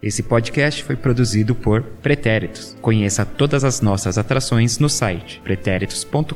Esse podcast foi produzido por Pretéritos. Conheça todas as nossas atrações no site pretéritos.com.br.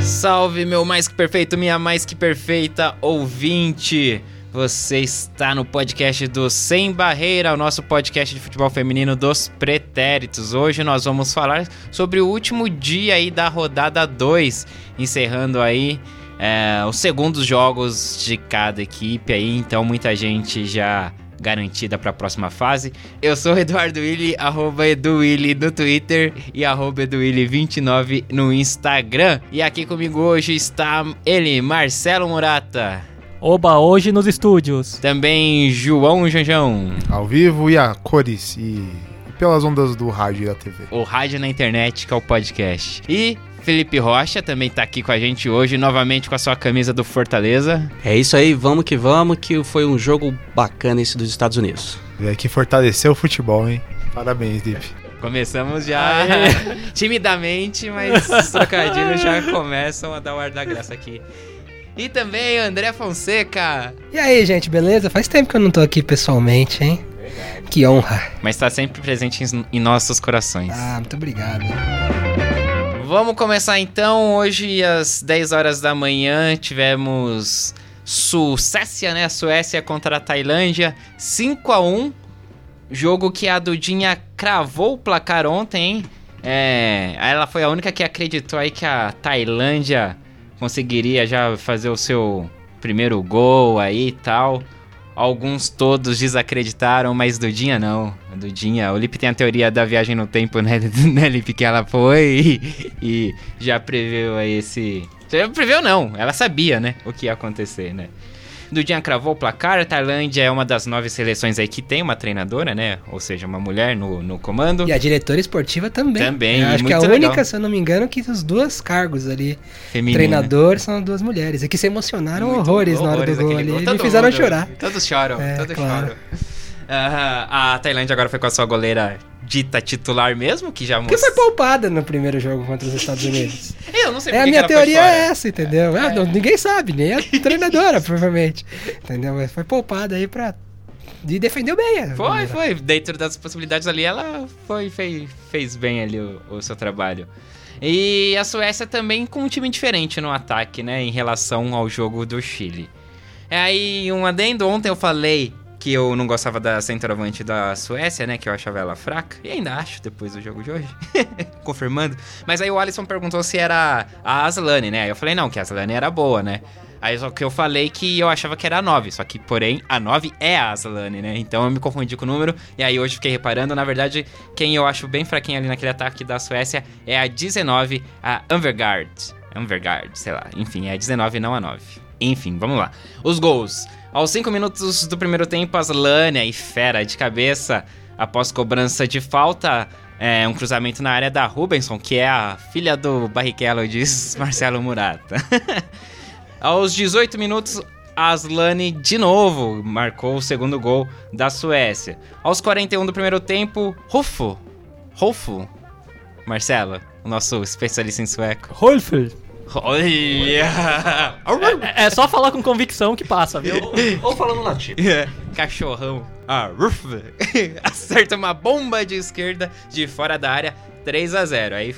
Salve, meu mais que perfeito, minha mais que perfeita ouvinte! Você está no podcast do Sem Barreira, o nosso podcast de futebol feminino dos pretéritos. Hoje nós vamos falar sobre o último dia aí da rodada 2, encerrando aí é, os segundos jogos de cada equipe aí, então muita gente já garantida para a próxima fase. Eu sou o Eduardo Willi, arroba EduWilli no Twitter e arroba EduWilli29 no Instagram. E aqui comigo hoje está ele, Marcelo Murata. Oba, hoje nos estúdios. Também João Janjão. Ao vivo e a cores e pelas ondas do rádio e da TV. O rádio na internet, que é o podcast. E Felipe Rocha também tá aqui com a gente hoje, novamente com a sua camisa do Fortaleza. É isso aí, vamos que vamos, que foi um jogo bacana esse dos Estados Unidos. É que fortaleceu o futebol, hein? Parabéns, Deep. Começamos já timidamente, mas os trocadilhos já começam a dar o ar da graça aqui. E também André Fonseca. E aí, gente, beleza? Faz tempo que eu não tô aqui pessoalmente, hein? Que honra. Mas tá sempre presente em, em nossos corações. Ah, muito obrigado. Vamos começar então. Hoje, às 10 horas da manhã, tivemos Suécia, né? Suécia contra a Tailândia, 5 a 1 Jogo que a Dudinha cravou o placar ontem, hein? É, ela foi a única que acreditou aí que a Tailândia conseguiria já fazer o seu primeiro gol aí e tal. Alguns todos desacreditaram, mas Dudinha não. Dudinha, o Lipe tem a teoria da viagem no tempo, né, né Lipe? Que ela foi e, e já preveu esse. Já preveu não, ela sabia, né, o que ia acontecer, né? Dudinha cravou o placar. A Tailândia é uma das nove seleções aí que tem uma treinadora, né? Ou seja, uma mulher no, no comando. E a diretora esportiva também. Também, Eu acho que é a muito única, legal. se eu não me engano, que os dois cargos ali, Feminina. treinador, são duas mulheres. E que se emocionaram Muito horrores, na hora do gol ali. gol. E fizeram mundo- chorar. Todos choram, É, todos claro. choram. Ah, a Tailândia agora foi com a sua goleira dita titular mesmo, que já Porque foi poupada no primeiro jogo contra os Estados Unidos. Eu não sei É, a minha teoria é essa, entendeu? É, não- ninguém sabe, nem a treinadora, provavelmente. Entendeu? Mas foi poupada aí pra. E defendeu bem. a Foi, goleira. foi. Dentro das possibilidades ali, ela foi, fez, fez bem ali o, o seu trabalho. E a Suécia também com um time diferente no ataque, né? Em relação ao jogo do Chile. É aí, um adendo. Ontem eu falei que eu não gostava da centroavante da Suécia, né? Que eu achava ela fraca. E ainda acho, depois do jogo de hoje. Confirmando. Mas aí o Alisson perguntou se era a Aslane, né? Aí eu falei, não, que a Aslane era boa, né? Aí só que eu falei que eu achava que era a 9, só que, porém, a 9 é a Aslane, né? Então eu me confundi com o número, e aí hoje fiquei reparando, na verdade, quem eu acho bem fraquinho ali naquele ataque da Suécia é a 19, a Anvergaard. Anvergaard, sei lá. Enfim, é a 19 não a 9. Enfim, vamos lá. Os gols. Aos 5 minutos do primeiro tempo, a Aslane, aí fera de cabeça, após cobrança de falta, é, um cruzamento na área da Rubenson, que é a filha do Barrichello, diz Marcelo Murata. Aos 18 minutos, Aslane de novo marcou o segundo gol da Suécia. Aos 41 do primeiro tempo, Rufo. Rufo. Marcelo, o nosso especialista em sueco. Olha! É, é só falar com convicção que passa, viu? Ou falando latim. Cachorrão. Ah, Ruf. Acerta uma bomba de esquerda de fora da área, 3 a 0 Aí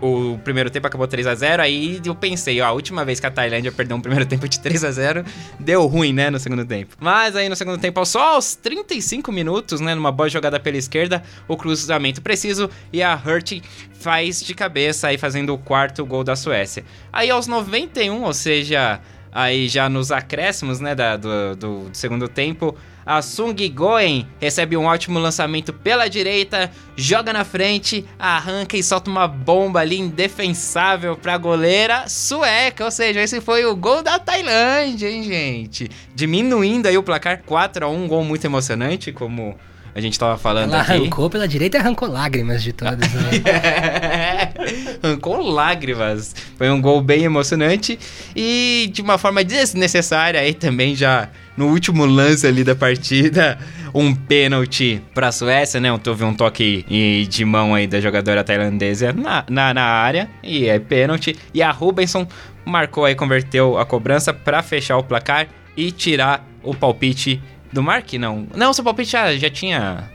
o primeiro tempo acabou 3 a 0 aí eu pensei, ó, a última vez que a Tailândia perdeu um primeiro tempo de 3 a 0 deu ruim, né, no segundo tempo. Mas aí no segundo tempo, só aos 35 minutos, né, numa boa jogada pela esquerda, o cruzamento preciso e a Hurt faz de cabeça aí fazendo o quarto gol da Suécia. Aí aos 91, ou seja, aí já nos acréscimos, né, da- do, do segundo tempo, a Sung Goen recebe um ótimo lançamento pela direita, joga na frente, arranca e solta uma bomba ali indefensável pra goleira sueca. Ou seja, esse foi o gol da Tailândia, hein, gente? Diminuindo aí o placar 4 a 1 um gol muito emocionante, como a gente tava falando Ela aqui. arrancou pela direita e arrancou lágrimas de todas. Né? Arrancou lágrimas. Foi um gol bem emocionante e de uma forma desnecessária aí também já no último lance ali da partida, um pênalti pra Suécia, né? Houve um toque de mão aí da jogadora tailandesa na, na, na área e é pênalti. E a Rubenson marcou aí, converteu a cobrança pra fechar o placar e tirar o palpite do Mark? Não. Não, seu palpite já, já tinha.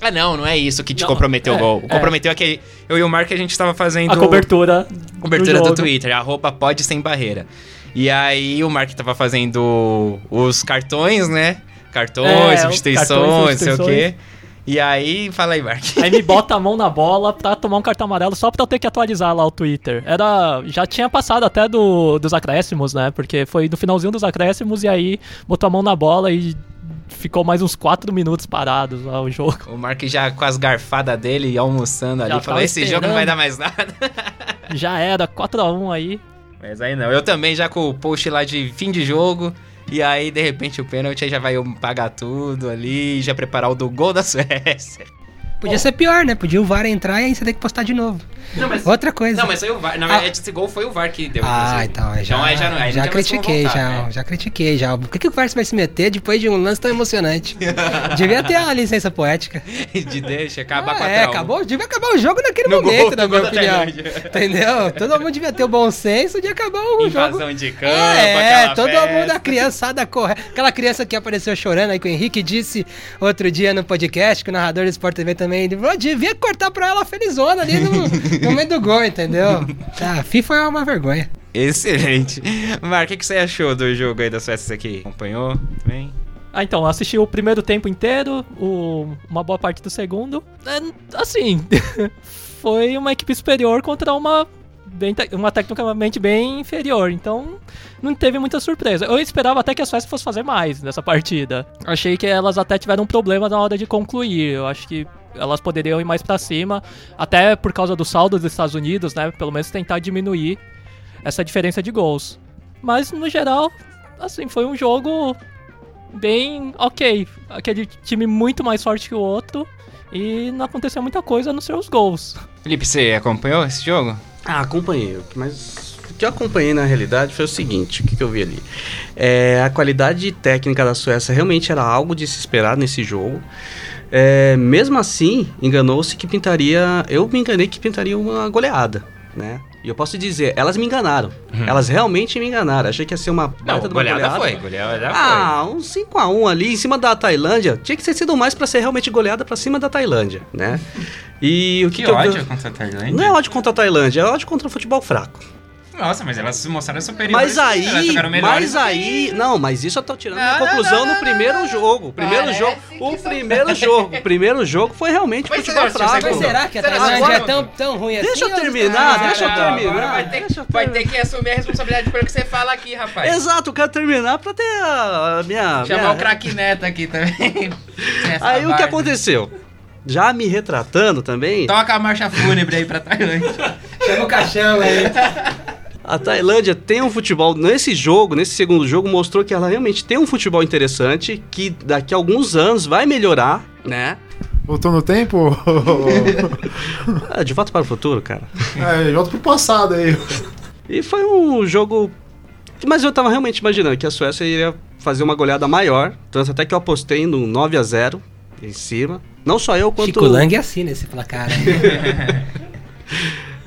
Ah, não, não é isso que te Não, comprometeu o é, gol. O é. comprometeu é que eu e o Mark a gente tava fazendo A cobertura. cobertura do, jogo. Twitter, a roupa pode sem barreira. E aí o Mark tava fazendo os cartões, né? Cartões, É, substituições, cartões, não sei o quê. E aí, fala aí, Mark. Aí me bota a mão na bola pra tomar um cartão amarelo só pra eu ter que atualizar lá o Twitter. Era. Já tinha passado até do, dos acréscimos, né? Porque foi no finalzinho dos acréscimos e aí botou a mão na bola e ficou mais uns 4 minutos parados lá o jogo. O Mark já com as garfadas dele almoçando ali, Já falou: esse jogo não vai esperando. dar mais nada. Já era 4x1 aí. Mas aí não. Eu também já com o post lá de fim de jogo. E aí, de repente, o pênalti aí já vai pagar tudo ali, já preparar o do gol da Suécia. Podia ser pior, né? Podia o VAR entrar e aí você tem que postar de novo. Não, mas, Outra coisa. não, mas foi o VAR. Na verdade, esse gol foi o VAR que deu. Ah, inclusive. então, aí já, Então aí já não- não já como critiquei, voltar, já, né? já critiquei, já. Por que, que o VAR vai se meter depois de um lance tão emocionante? Devia ter a licença poética. de deixa, acabar Ah, com a é, acabou, devia acabar o jogo naquele No momento, gol, na minha opinião. Entendeu? Todo mundo devia ter o bom senso de acabar o jogo. Invasão de campo, É, todo festa. mundo, a criançada corre. Aquela criança que apareceu chorando aí que o Henrique disse outro dia no podcast, que o narrador do Sport TV também, ele falou, devia cortar pra ela felizona ali no, no meio do gol, entendeu? Ah, FIFA é uma vergonha. Excelente. Marco, o que, que você achou do jogo aí da Suécia aqui? Acompanhou também? Ah, então, assisti o primeiro tempo inteiro, o- uma boa parte do segundo. É, assim, foi uma equipe superior contra uma, bem uma tecnicamente bem inferior. Então, não teve muita surpresa. Eu esperava até que a Suécia fosse fazer mais nessa partida. Achei que elas até tiveram um problema na hora de concluir. Eu acho que elas poderiam ir mais pra cima, até por causa do saldo dos Estados Unidos, né? Pelo menos tentar diminuir essa diferença de gols. Mas, no geral, assim, foi um jogo bem ok. Aquele time muito mais forte que o outro e não aconteceu muita coisa nos seus gols. Felipe, você acompanhou esse jogo? Ah, acompanhei, mas o que eu acompanhei na realidade foi o seguinte, o que, que eu vi ali? É, a qualidade técnica da Suécia realmente era algo de se esperar nesse jogo. É, mesmo assim, enganou-se que pintaria. Eu me enganei que pintaria uma goleada, né? E eu posso dizer, elas me enganaram. Elas realmente me enganaram. Achei que ia ser uma. Não, de uma goleada foi. Goleada Ah, um 5x1 ali em cima da Tailândia. Tinha que ter sido mais pra ser realmente goleada pra cima da Tailândia, né? E o que, Que que eu- ódio contra a Tailândia. Não é ódio contra a Tailândia, é ódio contra o futebol fraco. Nossa, mas elas se mostraram superiores. Mas aí, mas aí, não, mas isso eu tô tirando Não, minha não, conclusão não, no primeiro não. jogo. O primeiro jogo, o primeiro jogo, o primeiro jogo foi realmente Mas futebol será- fraco. Mas será que a Tailândia é tão, tão ruim assim? Deixa eu ou- terminar, Ah, deixa eu não, terminar. Vai ter, Deixa eu vai ter- que assumir a responsabilidade pelo que você fala aqui, rapaz. Exato, eu quero terminar pra ter a, a minha. Chamar minha- o craque Neto aqui também. Aí o que aconteceu? Já me retratando também, Toca a marcha fúnebre aí pra Tailândia. Chama o caixão aí. a Tailândia tem um futebol. Nesse jogo, nesse segundo jogo, mostrou que ela realmente tem um futebol interessante, que daqui a alguns anos vai melhorar, né? Voltou no tempo? Ah, De volta para o futuro, cara. é, volta pro passado aí. E foi um jogo. Mas eu tava realmente imaginando que a Suécia iria fazer uma goleada maior. Tanto até que eu apostei no 9 a 0 em cima. Não só eu, quanto. Chico Lang é assim nesse placar aí.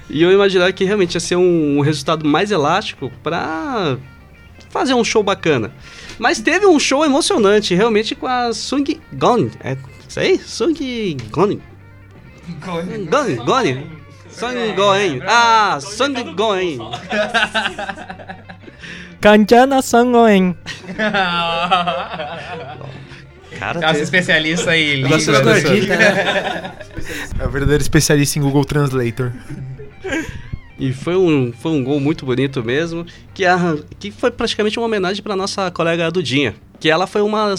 E eu imaginava que realmente ia ser um, um resultado mais elástico pra fazer um show bacana. Mas teve um show emocionante, realmente, com a Sung Gon. É isso aí? Sung Gon. Gon, Gon. Sung Goen. Ah, Sung Goen. Kanjana Sangoen. Cara, Nossa especialista aí, língua. né? É o verdadeiro especialista em Google Translator. E foi um, foi um gol muito bonito mesmo, que, a, que foi praticamente uma homenagem para nossa colega Dudinha, que ela foi uma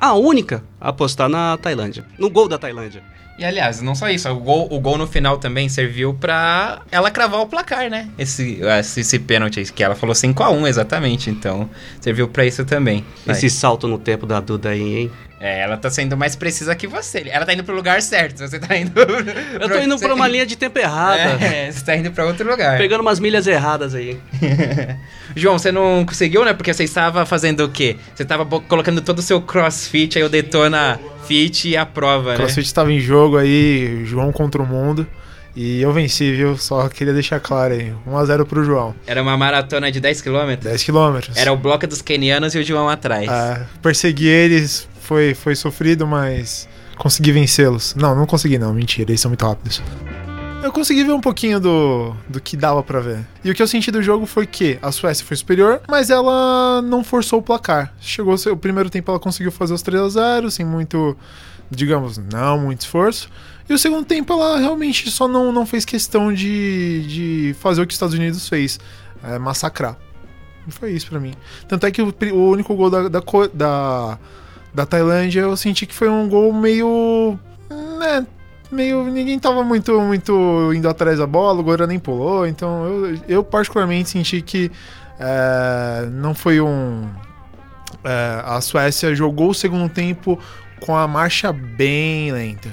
a única a apostar na Tailândia, no gol da Tailândia. E aliás, não só isso, o gol, o gol no final também serviu pra ela cravar o placar, né? Esse, esse, esse pênalti que ela falou 5x1 exatamente, então serviu pra isso também. Esse salto no tempo da Duda aí, hein? É, ela tá sendo mais precisa que você. Ela tá indo pro lugar certo, você tá indo... Eu tô indo pra uma linha de tempo errada, É, você tá indo pra outro lugar. pegando umas milhas erradas aí. João, você não conseguiu, né? Porque você estava fazendo o quê? Você estava colocando todo o seu crossfit, aí o Detona Fit e a prova, né? CrossFit estava em jogo aí, João contra o mundo. E eu venci, viu? Só queria deixar claro aí. 1x0 pro João. Era uma maratona de 10 km. 10 quilômetros. Era o bloco dos kenianos e o João atrás. É, persegui eles, foi, foi sofrido, mas consegui vencê-los. Não, não consegui não, mentira, eles são muito rápidos. Eu consegui ver um pouquinho do, do que dava pra ver. E o que eu senti do jogo foi que a Suécia foi superior, mas ela não forçou o placar. Chegou o primeiro tempo, ela conseguiu fazer os 3 a 0 sem muito, digamos, não muito esforço. E o segundo tempo, ela realmente só não, não fez questão de, de fazer o que os Estados Unidos fez é, massacrar. E foi isso pra mim. Tanto é que o, o único gol da, da, da, da Tailândia eu senti que foi um gol meio. né, meio. Ninguém tava muito, muito indo atrás da bola, o Gora nem pulou, então eu, eu particularmente senti que é, não foi um. é, a Suécia jogou o segundo tempo com a marcha bem lenta.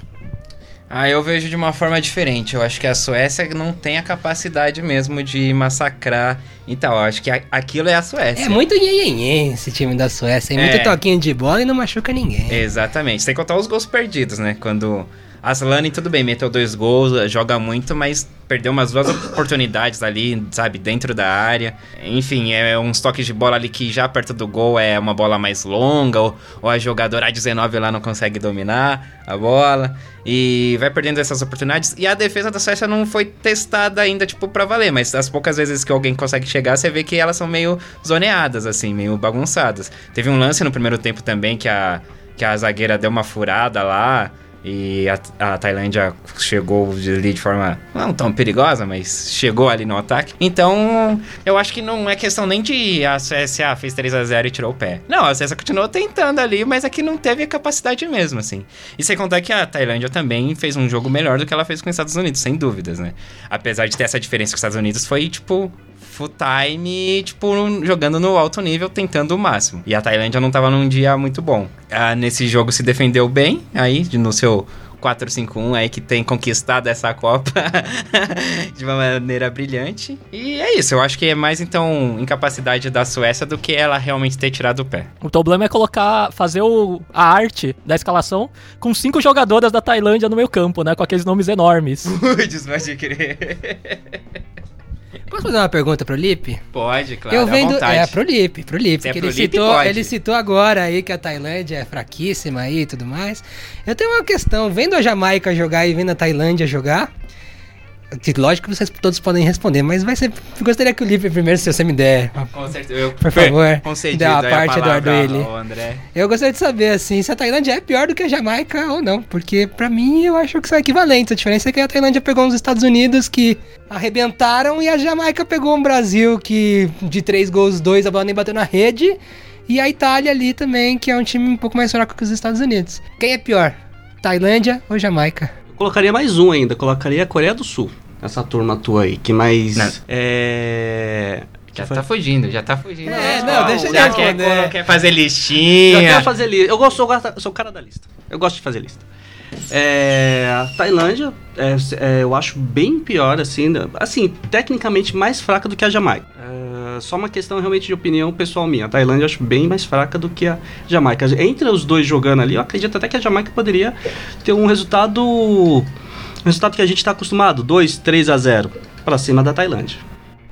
Ah, eu vejo de uma forma diferente. Eu acho que a Suécia não tem a capacidade mesmo de massacrar. Então, eu acho que a- aquilo é a Suécia. É muito nhenhenhen esse time da Suécia. É muito É. toquinho de bola e não machuca ninguém. Exatamente. Sem contar os gols perdidos, né? Quando a Slane, tudo bem, meteu dois gols, joga muito, mas perdeu umas duas oportunidades ali, sabe, dentro da área. Enfim, é uns toques de bola ali que já perto do gol é uma bola mais longa, ou, ou a jogadora A19 lá não consegue dominar a bola. E vai perdendo essas oportunidades. E a defesa da Suécia não foi testada ainda, tipo, pra valer. Mas as poucas vezes que alguém consegue chegar, você vê que elas são meio zoneadas, assim, meio bagunçadas. Teve um lance no primeiro tempo também que a, que a zagueira deu uma furada lá. E a, a Tailândia chegou ali de forma não tão perigosa, mas chegou ali no ataque. Então, eu acho que não é questão nem de a ah, fez 3 a 0 e tirou o pé. Não, a Suécia continuou tentando ali, mas é não teve a capacidade mesmo, assim. E sem contar que a Tailândia também fez um jogo melhor do que ela fez com os Estados Unidos, sem dúvidas, né? Apesar de ter essa diferença com os Estados Unidos, foi tipo full time, tipo, jogando no alto nível, tentando o máximo. E a Tailândia não tava num dia muito bom. Ah, nesse jogo se defendeu bem, aí, no seu 4-5-1 aí que tem conquistado essa Copa de uma maneira brilhante. E é isso, eu acho que é mais então incapacidade da Suécia do que ela realmente ter tirado o pé. O problema é colocar, fazer o, a arte da escalação com cinco jogadoras da Tailândia no meio campo, né? Com aqueles nomes enormes. Putz, pode crer. Posso fazer uma pergunta pro Lipe? Pode, claro, eu vendo. É, pro Lipe, pro Lipe. É pro ele, Lipe, citou, pode. ele citou agora aí que a Tailândia é fraquíssima aí e tudo mais. Eu tenho uma questão, vendo a Jamaica jogar e vendo a Tailândia jogar. Que Lógico que vocês todos podem responder, mas vai ser. Gostaria que o Lipe primeiro, se você me der. Com certeza, eu Por favor, concedido dá a parte do palavra Arduino. ao André. Eu gostaria de saber, assim, se a Tailândia é pior do que a Jamaica ou não. Porque, pra mim, eu acho que são equivalentes. A diferença é que a Tailândia pegou uns Estados Unidos que arrebentaram e a Jamaica pegou um Brasil que, de três gols, dois, a bola nem bateu na rede. E a Itália ali também, que é um time um pouco mais fraco que os Estados Unidos. Quem é pior? Tailândia ou Jamaica? Eu colocaria mais um ainda, colocaria a Coreia do Sul. Essa turma tua aí, que mais. Não. É. Já tá fugindo, já tá fugindo. É, não, deixa ele já quer, quer fazer Eu listinha. quero fazer lista. Eu gosto, eu gosto- sou o cara da lista. Eu gosto de fazer lista. É, a Tailândia, é, é, eu acho bem pior, assim, assim, tecnicamente mais fraca do que a Jamaica. É, só uma questão realmente de opinião pessoal minha. A Tailândia eu acho bem mais fraca do que a Jamaica. Entre os dois jogando ali, eu acredito até que a Jamaica poderia ter um resultado. Resultado que a gente está acostumado: 2, 3 a 0 para cima da Tailândia.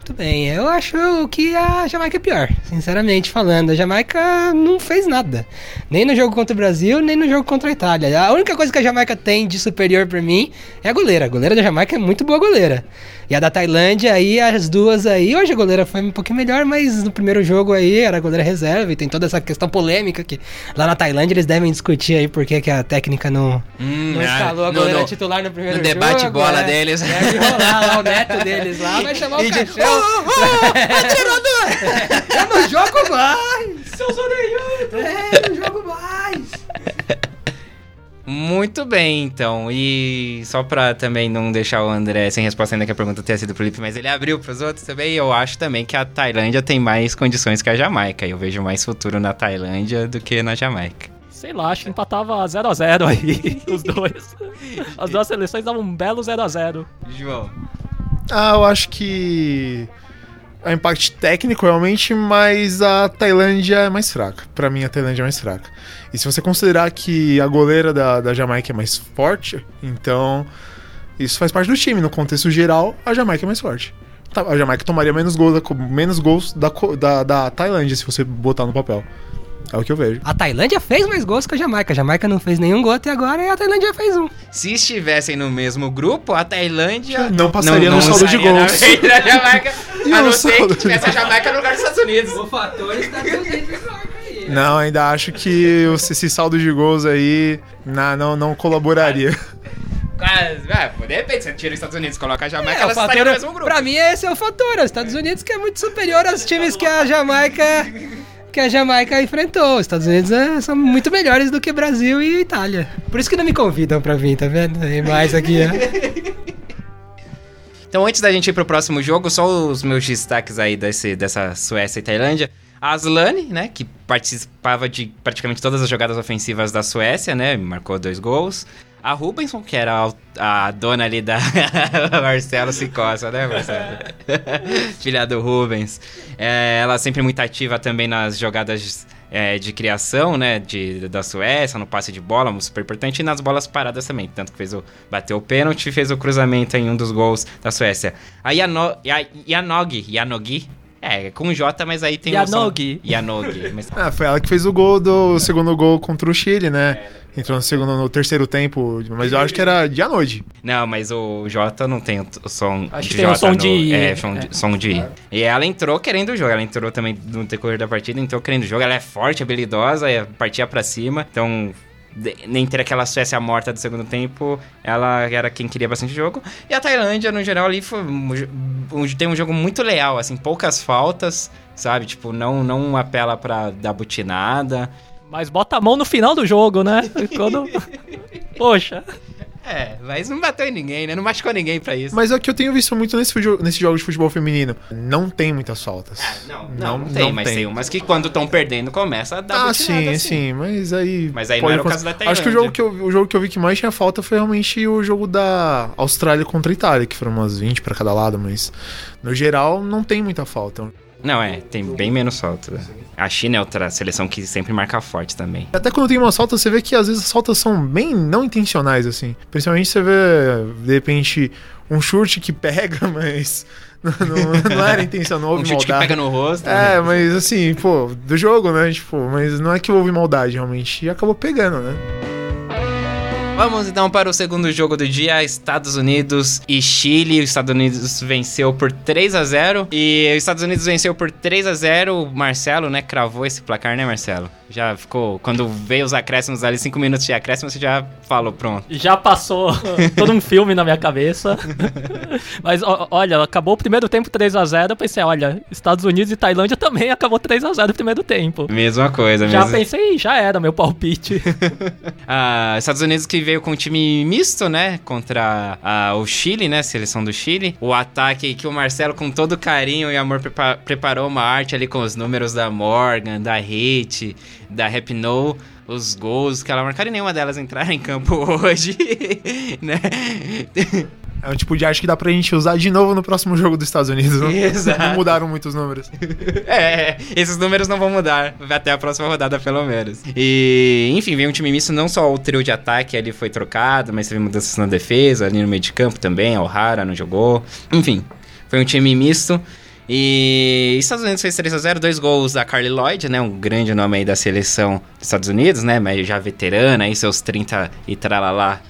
Muito bem, eu acho que a Jamaica é pior, sinceramente falando. A Jamaica não fez nada. Nem no jogo contra o Brasil, nem no jogo contra a Itália. A única coisa que a Jamaica tem de superior pra mim é a goleira. A goleira da Jamaica é muito boa goleira. E a da Tailândia aí, as duas aí, hoje a goleira foi um pouquinho melhor, mas no primeiro jogo aí era a goleira reserva e tem toda essa questão polêmica que lá na Tailândia eles devem discutir aí por que a técnica não, Hum, não ah, escalou a no- goleira no- titular no primeiro no jogo. debate bola é. deles. Deve rolar lá o neto deles lá, vai chamar o E cachorro. Eu não jogo mais! Seus orelhudos! É, eu não jogo mais! Muito bem, então. E só pra também não deixar o André sem resposta ainda que a pergunta tenha sido pro Felipe, mas ele abriu pros outros também. Eu acho também que a Tailândia tem mais condições que a Jamaica. Eu vejo mais futuro na Tailândia do que na Jamaica. Sei lá, acho que empatava 0x0 aí, os dois. As duas seleções davam um belo 0x0. João. Ah, eu acho que um impacto técnico realmente, mas a Tailândia é mais fraca. Pra mim, a Tailândia é mais fraca. E se você considerar que a goleira da, da Jamaica é mais forte, então Isso faz parte do time. No contexto geral, a Jamaica é mais forte. Tá, A Jamaica tomaria menos gols menos gols da, da, da Tailândia, se você botar no papel. É o que eu vejo. A Tailândia fez mais gols que a Jamaica. A Jamaica não fez nenhum gol até agora e a Tailândia fez um. Se estivessem no mesmo grupo, a Tailândia Não passaria no saldo de gols. da Jamaica, a não ser que tivesse a Jamaica no lugar dos Estados Unidos. O fator está aí. Não, ainda acho que esse saldo de gols aí na- não, não colaboraria. Mas, é, de repente, você tira os Estados Unidos e coloca a Jamaica, É, o elas estariam fator, no mesmo grupo. pra mim, esse é o fator. Os Estados Unidos que é muito superior aos times que a Jamaica que a Jamaica enfrentou. Os Estados Unidos é, são muito melhores do que Brasil e Itália. Por isso que não me convidam pra vir, tá vendo? Tem mais aqui, ó. Então, antes da gente ir pro próximo jogo, só os meus destaques aí desse, dessa Suécia e Tailândia. A Aslane, né, que participava de praticamente todas as jogadas ofensivas da Suécia, né, marcou dois gols. A Rubenson, que era a, a dona ali da Marcelo Cicossa, né, Marcelo? Filha do Rubens. É, ela sempre muito ativa também nas jogadas é, de criação, né, de, da Suécia, no passe de bola, super importante, e nas bolas paradas também. Tanto que fez o, bateu o pênalti fez o cruzamento em um dos gols da Suécia. A Yano, Ya- Yanogi, Yanogi, é, com J, mas aí tem Yanogi. o Yanogi. Mas, Ah, foi ela que fez o gol do o segundo gol contra o Chile, né? Entrou no segundo, no terceiro tempo, mas eu acho que era de à noite. não, mas o J não tem o, o som Acho de que tem o som no- de I, É, é. som de, som de I. E ela entrou querendo o jogo, ela entrou também no decorrer da partida, entrou querendo o jogo. Ela é forte, habilidosa, é, partia pra cima, então... de- Entre aquela Suécia morta do segundo tempo, ela era quem queria bastante jogo. E a Tailândia, no geral, ali foi tem um jogo muito leal, assim, poucas faltas, sabe? Tipo, não, não apela pra dar butinada. Mas bota a mão no final do jogo, né? Quando... Poxa. É, mas não bateu em ninguém, né? Não machucou ninguém pra isso. Mas é o que eu tenho visto muito nesse, nesse jogo de futebol feminino. Não tem muitas faltas. Não, não, não, tem, não mas tem. tem umas que quando estão perdendo começa a dar Ah, sim, assim. sim, mas aí. Mas aí não era o caso da Acho que o jogo que, eu, o jogo que eu vi que mais tinha falta foi realmente o jogo da Austrália contra a Itália, que foram umas 20 pra cada lado, mas no geral não tem muita falta. Não, é, tem bem menos falta. né? A China é outra seleção que sempre marca forte também. Até quando tem umas faltas, você vê que às vezes as faltas são bem não intencionais, assim. Principalmente você vê, de repente, um chute que pega, mas não, não- não era intenção, não houve Um chute que maldade. pega no rosto. né? É, mas assim, pô, do jogo, né? Tipo, mas não é que houve maldade, realmente. E acabou pegando, né? Vamos então para o segundo jogo do dia, Estados Unidos e Chile. Os Estados Unidos venceu por 3 a 0 e os Estados Unidos venceu por 3 a 0. O Marcelo, né, cravou esse placar, né, Marcelo? Já ficou quando veio os acréscimos ali, 5 minutos de acréscimo, você já falou, pronto. Já passou todo um filme na minha cabeça. Mas ó, olha, acabou o primeiro tempo 3x0. Eu pensei, olha, Estados Unidos e Tailândia também acabou 3x0 no primeiro tempo. Mesma coisa, Já mesmo. pensei, já era meu palpite. Ah, Estados Unidos que veio com um time misto, né? Contra ah, o Chile, né? Seleção do Chile. O ataque que o Marcelo, com todo carinho e amor, prepa- preparou uma arte ali com os números da Morgan, da Hate, da Rapinoe. Os gols que ela marcaram e nenhuma delas entraram em campo hoje, né? É um tipo de arte que dá pra gente usar de novo no próximo jogo dos Estados Unidos. Não, Exato. não mudaram muitos números. É, esses números não vão mudar até a próxima rodada, pelo menos. E, enfim, veio um time misto, não só o trio de ataque ali foi trocado, mas teve mudanças na defesa, ali no meio de campo também, a O'Hara não jogou. Enfim, foi um time misto. E Estados Unidos fez 3x0, dois gols da Carly Lloyd, né? Um grande nome aí da seleção dos Estados Unidos, né? Mas já veterana, aí seus 30 e tralalá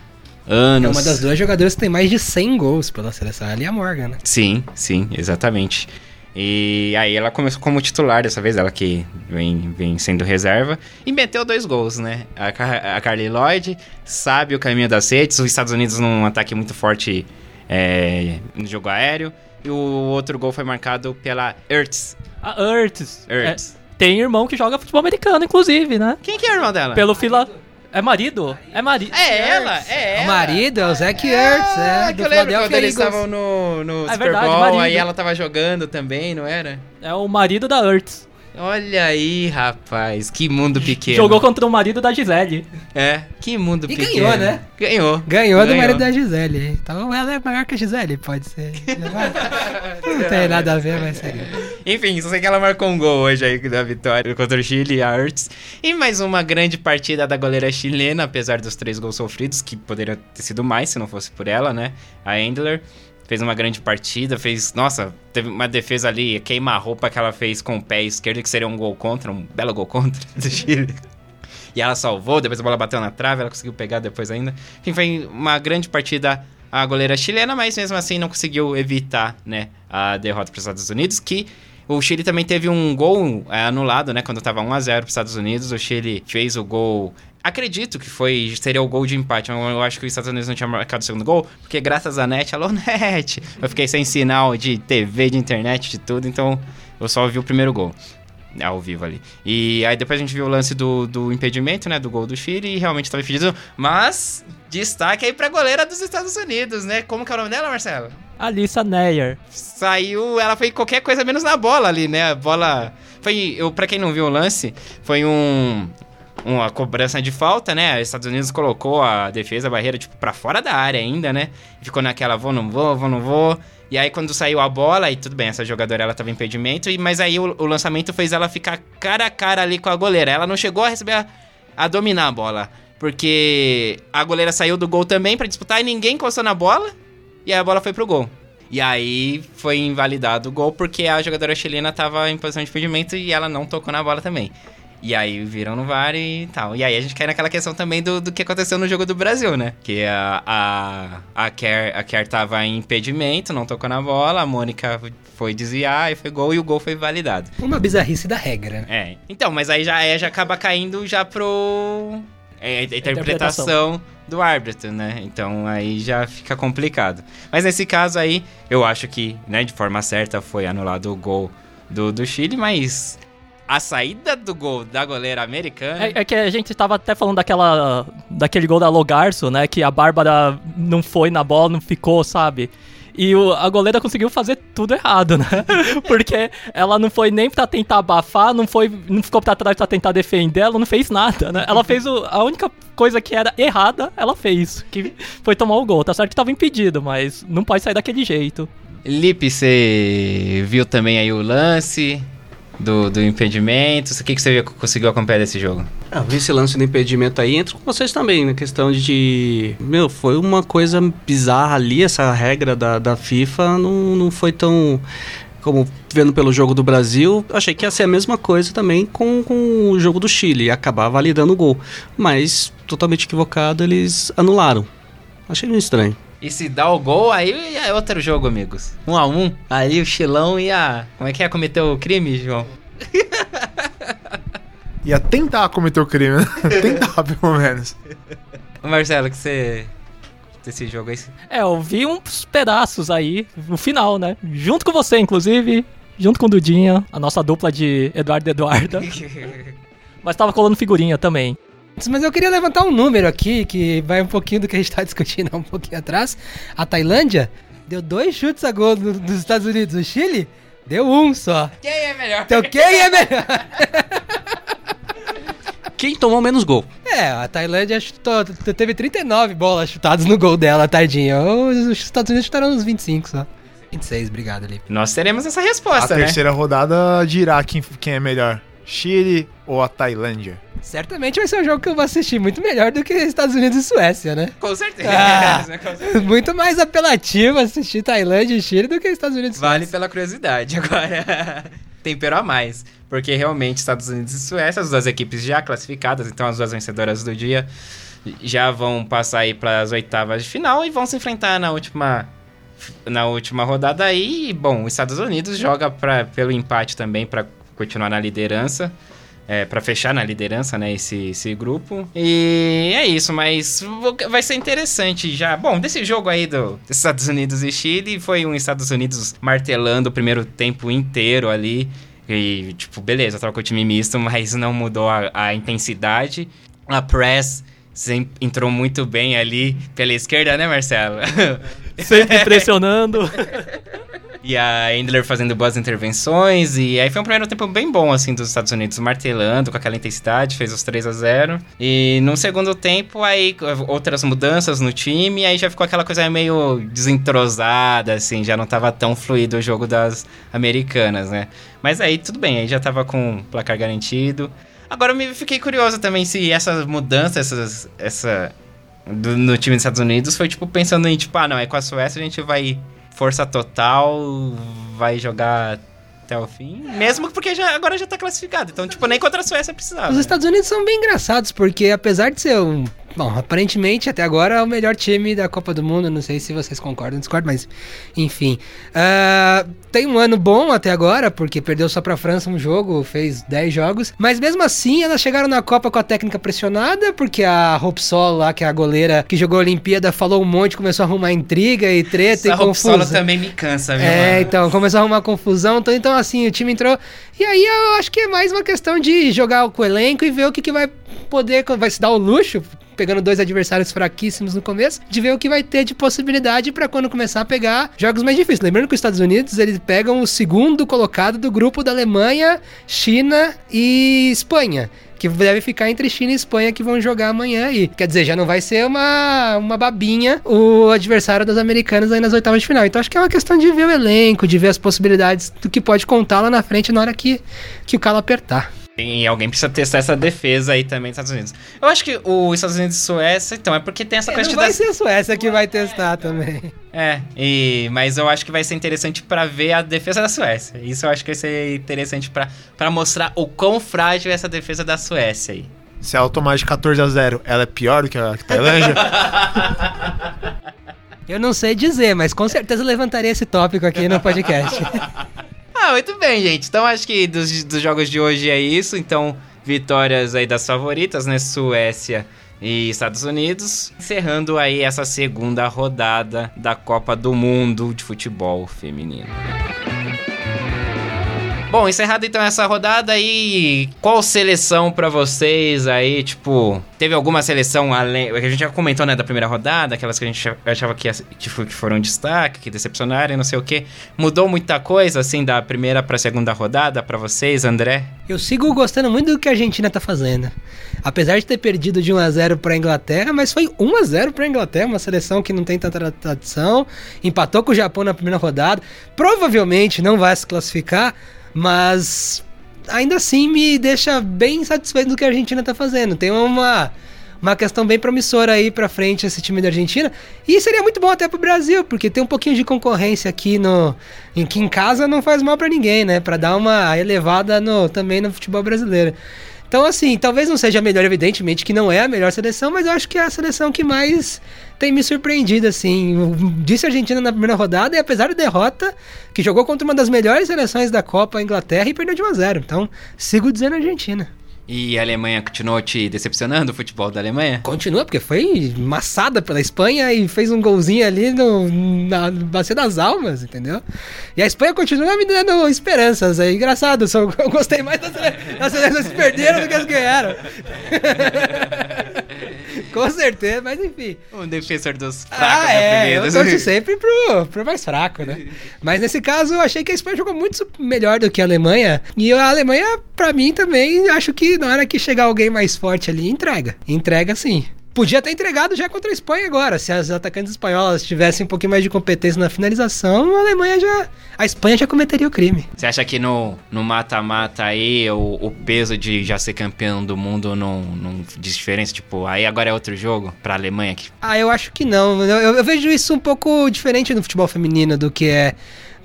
É anos. uma das duas jogadoras que tem mais de 100 gols pela seleção. Ali é a Morgan, né? Sim, sim, exatamente. E aí ela começou como titular dessa vez, ela que vem, vem sendo reserva, e meteu dois gols, né? A, Car a Carly Lloyd sabe o caminho das redes, os Estados Unidos num ataque muito forte é, no jogo aéreo, e o outro gol foi marcado pela Ertz. A Ertz. Ertz. É, tem irmão que joga futebol americano, inclusive, né? Quem que é o irmão dela? Pelo fila... É marido? É marido. É ela, é ela. O marido é o Zac Ertz, é, que do eu lembro quando eles estavam no, no É Super verdade, Bowl, marido. aí ela tava jogando também, não era? É o marido da Ertz. Olha aí, rapaz, que mundo pequeno. Jogou contra o marido da Gisele. É, que mundo E pequeno. ganhou, né? Ganhou. Ganhou do marido da Gisele. Então ela é maior que a Gisele, pode ser. Não tem nada a ver, mas seria. Enfim, só sei que ela marcou um gol hoje aí da vitória contra o Chile, a Arts. E mais uma grande partida da goleira chilena, apesar dos três gols sofridos, que poderiam ter sido mais se não fosse por ela, né? A Endler fez uma grande partida, fez, nossa, teve uma defesa ali, queima-roupa que ela fez com o pé esquerdo, que seria um gol contra, um belo gol contra do Chile. E ela salvou, depois a bola bateu na trave, ela conseguiu pegar depois ainda. Enfim, foi uma grande partida a goleira chilena, mas mesmo assim não conseguiu evitar, né, a derrota para os Estados Unidos, que o Chile também teve um gol é, anulado, né, quando estava 1 a 0 para os Estados Unidos. O Chile fez o gol Acredito que foi seria o gol de empate. Eu acho que os Estados Unidos não tinha marcado o segundo gol, porque graças à net, alô net, eu fiquei sem sinal de TV, de internet, de tudo, então eu só vi o primeiro gol ao vivo ali. E aí depois a gente viu o lance do, do impedimento, né? Do gol do Chile e realmente estava impedido. Mas destaque aí pra goleira dos Estados Unidos, né? Como que é o nome dela, Marcelo? Alissa Neyer. Saiu, ela foi qualquer coisa menos na bola ali, né? A bola. Foi. Eu, pra quem não viu o lance, foi um uma cobrança de falta, né? Os Estados Unidos colocou a defesa, a barreira, tipo, pra fora da área ainda, né? Ficou naquela vou, não vou, vou, não vou. E aí, quando saiu a bola, e tudo bem, essa jogadora ela tava em impedimento, e, mas aí o, o, lançamento fez ela ficar cara a cara ali com a goleira. Ela não chegou a receber a, a dominar a bola. Porque a goleira saiu do gol também para disputar e ninguém encostou na bola. E aí a bola foi pro gol. E aí foi invalidado o gol porque a jogadora chilena tava em posição de impedimento e ela não tocou na bola também. E aí viram no VAR e tal. E aí a gente cai naquela questão também do, do que aconteceu no jogo do Brasil, né? Que a, a, a, Kerr, a Kerr tava em impedimento, não tocou na bola, a Mônica foi desviar e foi gol e o gol foi validado. Uma bizarrice da regra, né? É. Então, mas aí já, é, já acaba caindo já pro. É, a interpretação, interpretação do árbitro, né? Então aí já fica complicado. Mas nesse caso aí, eu acho que, né, de forma certa foi anulado o gol do, do Chile, mas a saída do gol da goleira americana. É, é, que a gente tava até falando daquela. daquele gol da Logarço, né? Que a Bárbara não foi na bola, não ficou, sabe? E o, a goleira conseguiu fazer tudo errado, né? Porque ela não foi nem pra tentar abafar, não, foi, não ficou pra trás pra tentar defender, ela não fez nada, né? Ela fez o, a única coisa que era errada, ela fez, que foi tomar o gol. Tá certo que tava impedido, mas não pode sair daquele jeito. Lipe, você viu também aí o lance? Do, do impedimento? O que, que você conseguiu acompanhar desse jogo? Ah, esse lance do impedimento aí, entro com vocês também, na questão de. Meu, foi uma coisa bizarra ali, essa regra da, da FIFA não, não foi tão. Como vendo pelo jogo do Brasil, achei que ia ser a mesma coisa também com, com o jogo do Chile, acabar validando o gol. Mas, totalmente equivocado, eles anularam. Achei meio estranho. E se dá o gol, aí é outro jogo, amigos. Um a um, aí o Chilão ia. Como é que é? Cometer o crime, João? ia tentar cometer o crime, né? tentar, pelo menos. Marcelo, que você. Desse jogo aí. É, eu vi uns pedaços aí, no final, né? Junto com você, inclusive. Junto com o Dudinha, a nossa dupla de Eduardo e Eduarda. Mas tava colando figurinha também. Mas eu queria levantar um número aqui, que vai um pouquinho do que a gente tá discutindo um pouquinho atrás. A Tailândia deu dois chutes a gol dos Estados Unidos. O Chile deu um só. Quem é melhor? Então quem é melhor? quem tomou menos gol? É, a Tailândia chutou, teve 39 bolas chutadas no gol dela, tardinha. Os Estados Unidos chutaram uns 25 só. 26, obrigado, Lipe. Nós teremos essa resposta, a né? A terceira rodada dirá quem, quem é melhor. Chile ou a Tailândia? Certamente vai ser um jogo que eu vou assistir muito melhor do que Estados Unidos e Suécia, né? Com certeza. Ah, Com certeza. Muito mais apelativo assistir Tailândia e Chile do que Estados Unidos e Suécia. Vale pela curiosidade agora. Tempero a mais. Porque realmente Estados Unidos e Suécia, as duas equipes já classificadas, então as duas vencedoras do dia já vão passar aí para as oitavas de final e vão se enfrentar na última na última rodada aí. Bom, os Estados Unidos joga pra, pelo empate também para continuar na liderança. É, para fechar na liderança, né, esse, esse grupo. E é isso, mas vai ser interessante já. Bom, desse jogo aí do Estados Unidos e Chile, foi um Estados Unidos martelando o primeiro tempo inteiro ali. E, tipo, beleza, troca o time misto, mas não mudou a, a intensidade. A press sempre entrou muito bem ali pela esquerda, né, Marcelo? Sempre pressionando. E a Endler fazendo boas intervenções. E aí foi um primeiro tempo bem bom, assim, dos Estados Unidos, martelando com aquela intensidade, fez os 3 a 0 E no segundo tempo, aí outras mudanças no time, aí já ficou aquela coisa meio desentrosada, assim, já não tava tão fluido o jogo das americanas, né? Mas aí tudo bem, aí já tava com placar garantido. Agora eu me fiquei curioso também se essa mudança, essas, essa. Do, no time dos Estados Unidos foi tipo pensando em, tipo, ah, não, é com a Suécia a gente vai força total, vai jogar até o fim. Mesmo porque já, agora já tá classificado. Então, tipo, nem contra a Suécia precisava. Os Estados Unidos são bem engraçados, porque apesar de ser um Bom, aparentemente até agora é o melhor time da Copa do Mundo. Não sei se vocês concordam, discordam, mas enfim. Uh, tem um ano bom até agora, porque perdeu só pra França um jogo, fez 10 jogos. Mas mesmo assim, elas chegaram na Copa com a técnica pressionada, porque a Ropsol lá, que é a goleira que jogou a Olimpíada, falou um monte, começou a arrumar intriga e treta Essa e confusão. também me cansa, viu? É, mano? então, começou a arrumar confusão. Então, então, assim, o time entrou. E aí eu acho que é mais uma questão de jogar com o elenco e ver o que, que vai poder, vai se dar o luxo pegando dois adversários fraquíssimos no começo, de ver o que vai ter de possibilidade para quando começar a pegar jogos mais difíceis. Lembrando que os Estados Unidos, eles pegam o segundo colocado do grupo da Alemanha, China e Espanha que deve ficar entre China e Espanha que vão jogar amanhã aí. Quer dizer, já não vai ser uma, uma babinha o adversário das americanas aí nas oitavas de final. Então acho que é uma questão de ver o elenco, de ver as possibilidades do que pode contar lá na frente na hora que, que o calo apertar. E alguém precisa testar essa defesa aí também dos Estados Unidos. Eu acho que os Estados Unidos e Suécia, então, é porque tem essa é, não de. Vai ser a Suécia que vai testar também. É, e, mas eu acho que vai ser interessante para ver a defesa da Suécia. Isso eu acho que vai ser interessante para mostrar o quão frágil é essa defesa da Suécia aí. Se ela tomar de 14 a 0, ela é pior do que a Tailândia? eu não sei dizer, mas com certeza levantaria esse tópico aqui no podcast. Ah, muito bem, gente. Então acho que dos, dos jogos de hoje é isso. Então, vitórias aí das favoritas, né? Suécia e Estados Unidos, encerrando aí essa segunda rodada da Copa do Mundo de Futebol Feminino. Bom, encerrada então essa rodada aí, qual seleção para vocês aí, tipo, teve alguma seleção além, a gente já comentou, né, da primeira rodada, aquelas que a gente achava que, que foram destaque, que decepcionaram, não sei o que. Mudou muita coisa assim da primeira para segunda rodada para vocês, André? Eu sigo gostando muito do que a Argentina tá fazendo. Apesar de ter perdido de 1 a 0 para Inglaterra, mas foi 1 a 0 para Inglaterra, uma seleção que não tem tanta tradição, empatou com o Japão na primeira rodada, provavelmente não vai se classificar mas ainda assim me deixa bem satisfeito do que a Argentina tá fazendo. Tem uma, uma questão bem promissora aí pra frente esse time da Argentina. E seria muito bom até pro Brasil, porque tem um pouquinho de concorrência aqui no. Em que em casa não faz mal para ninguém, né? Pra dar uma elevada no, também no futebol brasileiro. Então, assim, talvez não seja a melhor, evidentemente, que não é a melhor seleção, mas eu acho que é a seleção que mais tem me surpreendido, assim. Disse a Argentina na primeira rodada e apesar da derrota, que jogou contra uma das melhores seleções da Copa, a Inglaterra, e perdeu de 1 a 0 Então, sigo dizendo Argentina. E a Alemanha continuou te decepcionando, o futebol da Alemanha? Continua, porque foi massada pela Espanha e fez um golzinho ali no, na Bacia das Almas, entendeu? E a Espanha continua me dando esperanças. É engraçado, só, eu gostei mais das, seleções que perderam do que as que ganharam. Com certeza, mas enfim. Um defensor dos fracos. Ah, é, eu torço sempre pro, pro mais fraco, né? Mas nesse caso, eu achei que a Espanha jogou muito melhor do que a Alemanha. E a Alemanha, pra mim, também, acho que na hora que chegar alguém mais forte ali, entrega. Entrega sim. Podia ter entregado já contra a Espanha agora. Se as atacantes espanholas tivessem um pouquinho mais de competência na finalização, a Alemanha já. A Espanha já cometeria o crime. Você acha que no mata-mata aí o, o, peso de já ser campeão do mundo não, não diz diferença? Tipo, aí agora é outro jogo pra Alemanha aqui? Ah, eu acho que não. Eu, eu vejo isso um pouco diferente no futebol feminino do que é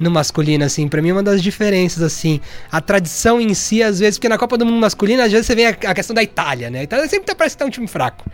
no masculino, assim. Pra mim é uma das diferenças, assim. A tradição em si, às vezes, porque na Copa do Mundo masculino, às vezes você vê a, questão da Itália, né? A Itália sempre parece que tá um time fraco.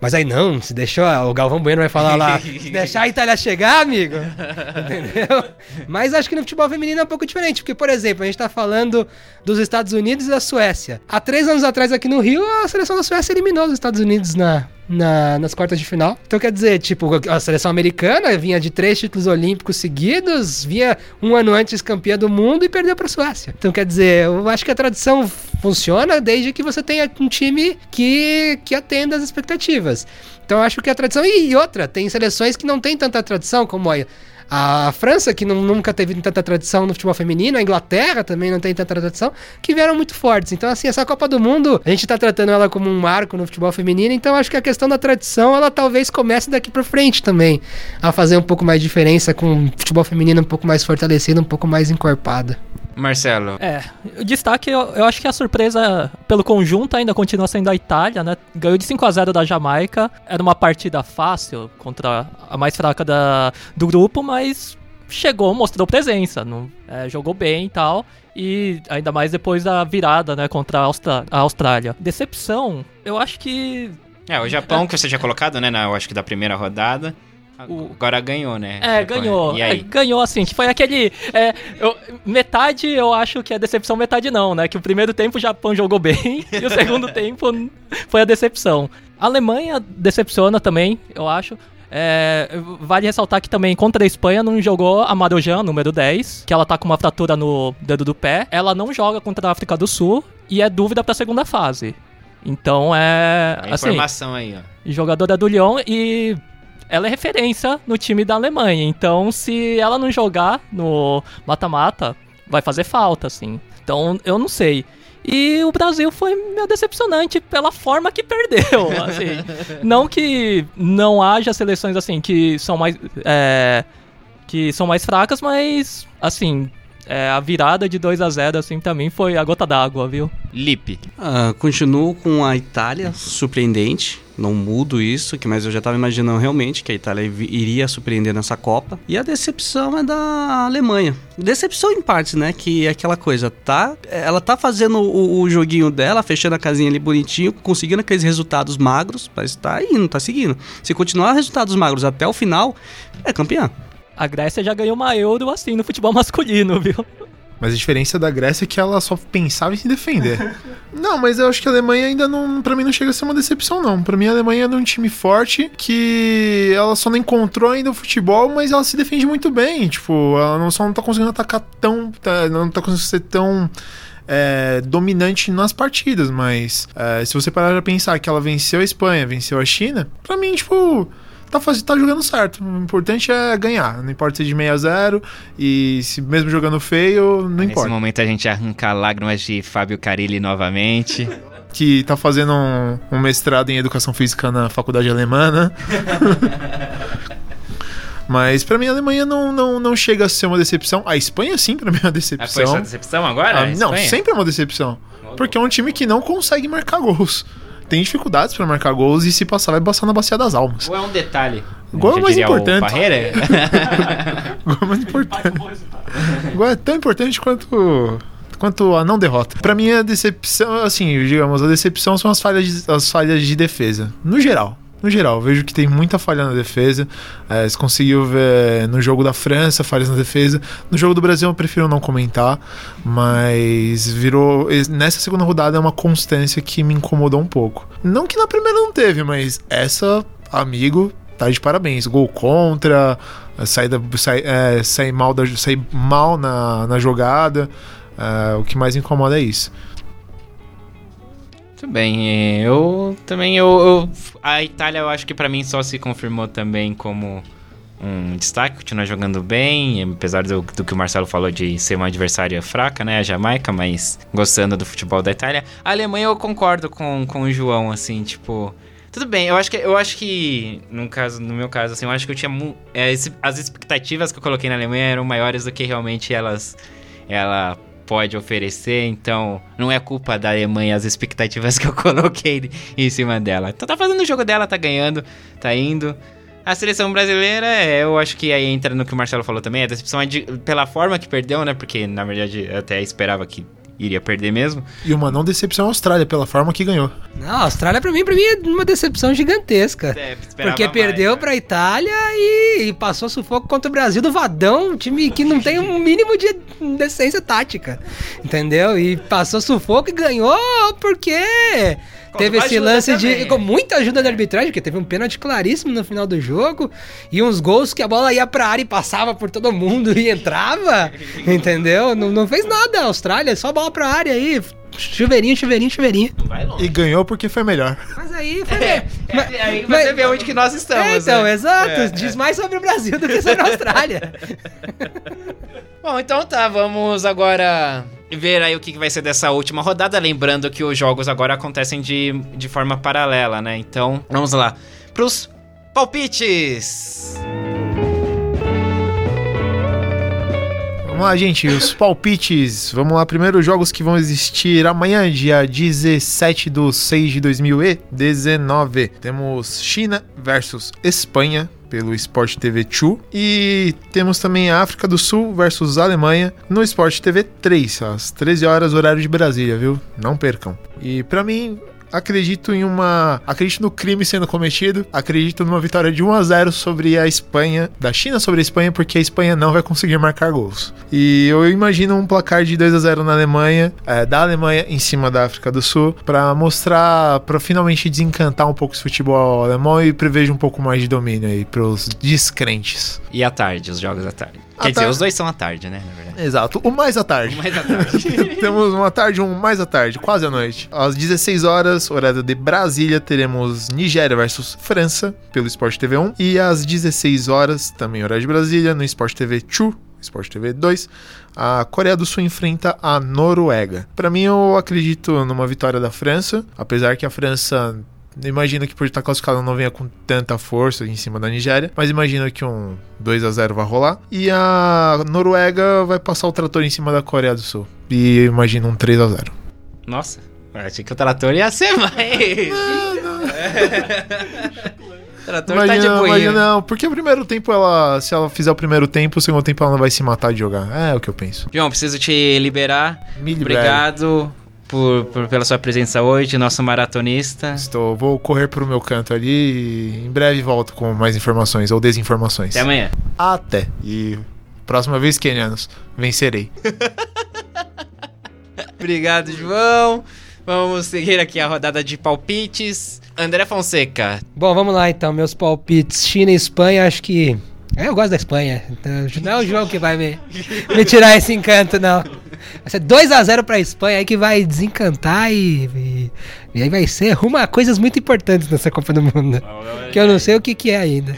Mas aí não, se deixou, o Galvão Bueno vai falar lá, se deixar a Itália chegar, amigo. Entendeu? Mas acho que no futebol feminino é um pouco diferente, porque, por exemplo, a gente tá falando dos Estados Unidos e da Suécia. Há três anos atrás, aqui no Rio, a seleção da Suécia eliminou os Estados Unidos na, na, nas quartas de final. Então quer dizer, tipo, a seleção americana vinha de três títulos olímpicos seguidos, vinha um ano antes campeã do mundo e perdeu para a Suécia. Então quer dizer, eu acho que a tradição funciona desde que você tenha um time que, que atenda às expectativas. Então acho que a tradição. E outra, tem seleções que não tem tanta tradição, como a A França, que não- nunca teve tanta tradição no futebol feminino, a Inglaterra também não tem tanta tradição, que vieram muito fortes. Então, assim, essa Copa do Mundo, a gente tá tratando ela como um marco no futebol feminino, então acho que a questão da tradição, ela talvez comece daqui pra frente também, a fazer um pouco mais de diferença com o futebol feminino um pouco mais fortalecido, um pouco mais encorpado. Marcelo, É, o destaque eu, eu acho que a surpresa pelo conjunto ainda continua sendo a Itália, né? Ganhou de 5 a 0 da Jamaica. Era uma partida fácil contra a mais fraca da, do grupo, mas chegou, mostrou presença, não, é, jogou bem e tal. E ainda mais depois da virada, né, contra a, Austra- a Austrália. Decepção, eu acho que é, o Japão que você tinha colocado, né, na, eu acho que da primeira rodada, agora ganhou, né? É, ganhou. E É, ganhou, assim, que foi aquele. é, eu- metade eu acho que é decepção, metade não, né? Que o primeiro tempo o Japão jogou bem e o segundo tempo foi a decepção. A Alemanha decepciona também, eu acho. É, vale ressaltar que também contra a Espanha não jogou a Marojan, número 10, que ela tá com uma fratura no dedo do pé. Ela não joga contra a África do Sul e é dúvida pra segunda fase. Então é. A assim, informação aí, ó. jogadora do Lyon e ela é referência no time da Alemanha. Então, se ela não jogar no mata-mata, vai fazer falta, assim. Então, eu não sei. E o Brasil foi meio decepcionante pela forma que perdeu. assim. não que não haja seleções assim que são mais é, que são mais fracas, mas assim é, a virada de 2 a 0 assim também foi a gota d'água, viu? Lipe. Ah, continuo com a Itália, surpreendente. Não mudo isso, que mas eu já estava imaginando realmente que a Itália iria surpreender nessa Copa. E a decepção é da Alemanha. Decepção em partes, né? Que é aquela coisa, tá? Ela tá fazendo o, o joguinho dela, fechando a casinha ali bonitinho, conseguindo aqueles resultados magros, mas tá indo, tá seguindo. Se continuar resultados magros até o final, é campeã. A Grécia já ganhou uma Euro assim no futebol masculino, viu? Mas a diferença da Grécia é que ela só pensava em se defender. não, mas eu acho que a Alemanha ainda não. Pra mim não chega a ser uma decepção, não. Pra mim a Alemanha é um time forte que ela só não encontrou ainda o futebol, mas ela se defende muito bem. Tipo, ela não, só não tá conseguindo atacar tão. tá- não tá conseguindo ser tão. é, dominante nas partidas, mas é, se você parar pra pensar que ela venceu a Espanha, venceu a China, pra mim, tipo, tá, faz, tá jogando certo. O importante é ganhar. Não importa se é de 6 a 0 e se mesmo jogando feio, não Nesse importa. momento a gente arranca lágrimas de Fábio Carilli novamente. Que tá fazendo um, um mestrado em educação física na faculdade alemã, né? Mas pra mim a Alemanha não, não, não chega a ser uma decepção. A Espanha sim, pra mim é uma Ah, foi decepção. sua decepção agora? Ah, não, sempre é uma decepção. Porque é um time que não consegue marcar gols. Tem dificuldades pra marcar gols e se passar, vai passar na bacia das almas. Ou é um detalhe? Gol é mais importante. Gol é mais importante. Gol é tão importante quanto quanto a não derrota. Pra mim a decepção, assim, digamos, a decepção são as falhas de, as falhas de defesa, no geral. No geral, vejo que tem muita falha na defesa. É, você conseguiu ver no jogo da França falhas na defesa. No jogo do Brasil eu prefiro não comentar, mas virou. Nessa segunda rodada é uma constância que me incomodou um pouco. Não que na primeira não teve, mas essa, amigo, tá de parabéns. Gol contra, a saída, sai, é, sair mal, da, sair mal na, na jogada. É, o que mais incomoda é isso. Muito bem, eu também eu, eu- a Itália eu acho que pra mim só se confirmou também como um destaque, continua jogando bem, apesar do, do que o Marcelo falou de ser uma adversária fraca, né, a Jamaica, mas gostando do futebol da Itália. A Alemanha eu concordo com, com o João, assim, tipo, tudo bem, eu acho que eu acho que no caso, no meu caso assim, eu acho que eu tinha é, as expectativas que eu coloquei na Alemanha eram maiores do que realmente elas ela pode oferecer, então não é culpa da Alemanha as expectativas que eu coloquei em cima dela. Então tá fazendo o jogo dela, tá ganhando, tá indo. A seleção brasileira, é, eu acho que aí entra no que o Marcelo falou também, a decepção é de- pela forma que perdeu, né? Porque na verdade eu até esperava que iria perder mesmo. E uma não decepção a Austrália, pela forma que ganhou. Não, a Austrália pra mim, pra mim é uma decepção gigantesca. É, Porque mais, perdeu né? pra Itália e, e passou sufoco contra o Brasil do Vadão, um time que não tem um mínimo de decência tática. Entendeu? E passou sufoco e ganhou porque teve esse lance de. Com muita ajuda da arbitragem, porque teve um pênalti claríssimo no final do jogo. E uns gols que a bola ia pra área e passava por todo mundo e entrava. entendeu? Não, não fez nada a Austrália, só bola pra área aí. Chuveirinho, chuveirinho, chuveirinho. Vai longe. E ganhou porque foi melhor. Mas aí foi. É, mas- é, aí mas- você vê onde que nós estamos. É, então, né? exato. É, Diz mais sobre o Brasil do que sobre a Austrália. Bom, então tá, vamos agora ver aí o que que vai ser dessa última rodada. Lembrando que os jogos agora acontecem de, de forma paralela, né? Então, vamos lá. Pros palpites! Vamos lá, gente, os palpites. Vamos lá, primeiro os jogos que vão existir amanhã, dia 17 de 6 de 2019. Temos China versus Espanha pelo Sport TV 2 e temos também a África do Sul versus Alemanha no Sport TV 3, às 13 horas horário de Brasília, viu? Não percam. E pra mim, acredito em uma. Acredito no crime sendo cometido. Acredito numa vitória de 1 a 0 sobre a Espanha, da China sobre a Espanha, porque a Espanha não vai conseguir marcar gols. E eu imagino um placar de 2 a 0 na Alemanha, é, da Alemanha em cima da África do Sul, pra mostrar, pra finalmente desencantar um pouco esse futebol alemão e prevejo um pouco mais de domínio aí pros descrentes. E à tarde, os jogos à tarde. Quer dizer, os dois são à tarde, né? Na verdade. Exato, o mais à tarde. Mais à tarde. Temos uma tarde, um mais à tarde, quase à noite. Às 16 horas, horário de Brasília, teremos Nigéria versus França pelo Sport TV 1. E às 16 horas, também horário de Brasília, no Sport TV 2. Sport TV 2, a Coreia do Sul enfrenta a Noruega. Pra mim, eu acredito numa vitória da França, apesar que a França Imagino que por estar classificado não venha com tanta força em cima da Nigéria, mas imagino que um 2 a 0 vai rolar. E a Noruega vai passar o trator em cima da Coreia do Sul. E imagino um 3 a 0 Nossa, achei que o trator ia ser mais. o trator tá de Imagina, boinha. imagina, não, porque o primeiro tempo ela, se ela fizer o primeiro tempo, o segundo tempo ela não vai se matar de jogar. É o que eu penso. João, preciso te liberar. Me libere. Obrigado por, por- pela sua presença hoje, nosso maratonista. Estou, vou correr pro meu canto ali e em breve volto com mais informações ou desinformações. Até amanhã. Até. E próxima vez, Kenianos, vencerei. Obrigado, João. Vamos seguir aqui a rodada de palpites. André Fonseca. Bom, vamos lá então, meus palpites. China e Espanha, acho que. É, eu gosto da Espanha. Então, não é o João que vai me, me tirar esse encanto, não. Vai ser 2x0 pra Espanha aí que vai desencantar e, e, e aí vai ser rumo a coisas muito importantes nessa Copa do Mundo. Que eu não sei o que, que é ainda.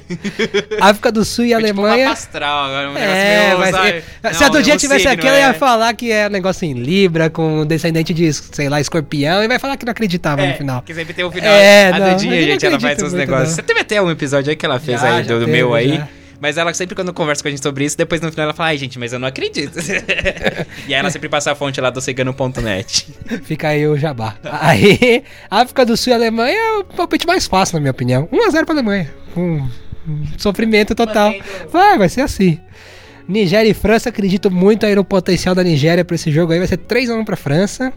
África do Sul e tipo um Alemanha. astral agora, um negócio É, meio, sabe? é- se Não, a do dia um tivesse signo, aqui, ela ia é. falar que é negócio em Libra, com descendente de, sei lá, escorpião, e vai falar que não acreditava no final. Que sempre tem o final. É, a não, não gente, ela faz muito, negócios. não. Você teve até um episódio aí que ela fez Já, aí já do, do teve, meu aí. já. Mas ela sempre, quando conversa com a gente sobre isso, depois no final ela fala, ai, gente, mas eu não acredito. e aí ela sempre passa a fonte lá do cegano.net. Fica aí o jabá. Aí, África do Sul e Alemanha é o palpite mais fácil, na minha opinião. 1x0 pra Alemanha. Com um sofrimento total. Vai, vai ser assim. Nigéria e França, acredito muito aí no potencial da Nigéria pra esse jogo aí. Vai ser 3x1 pra França.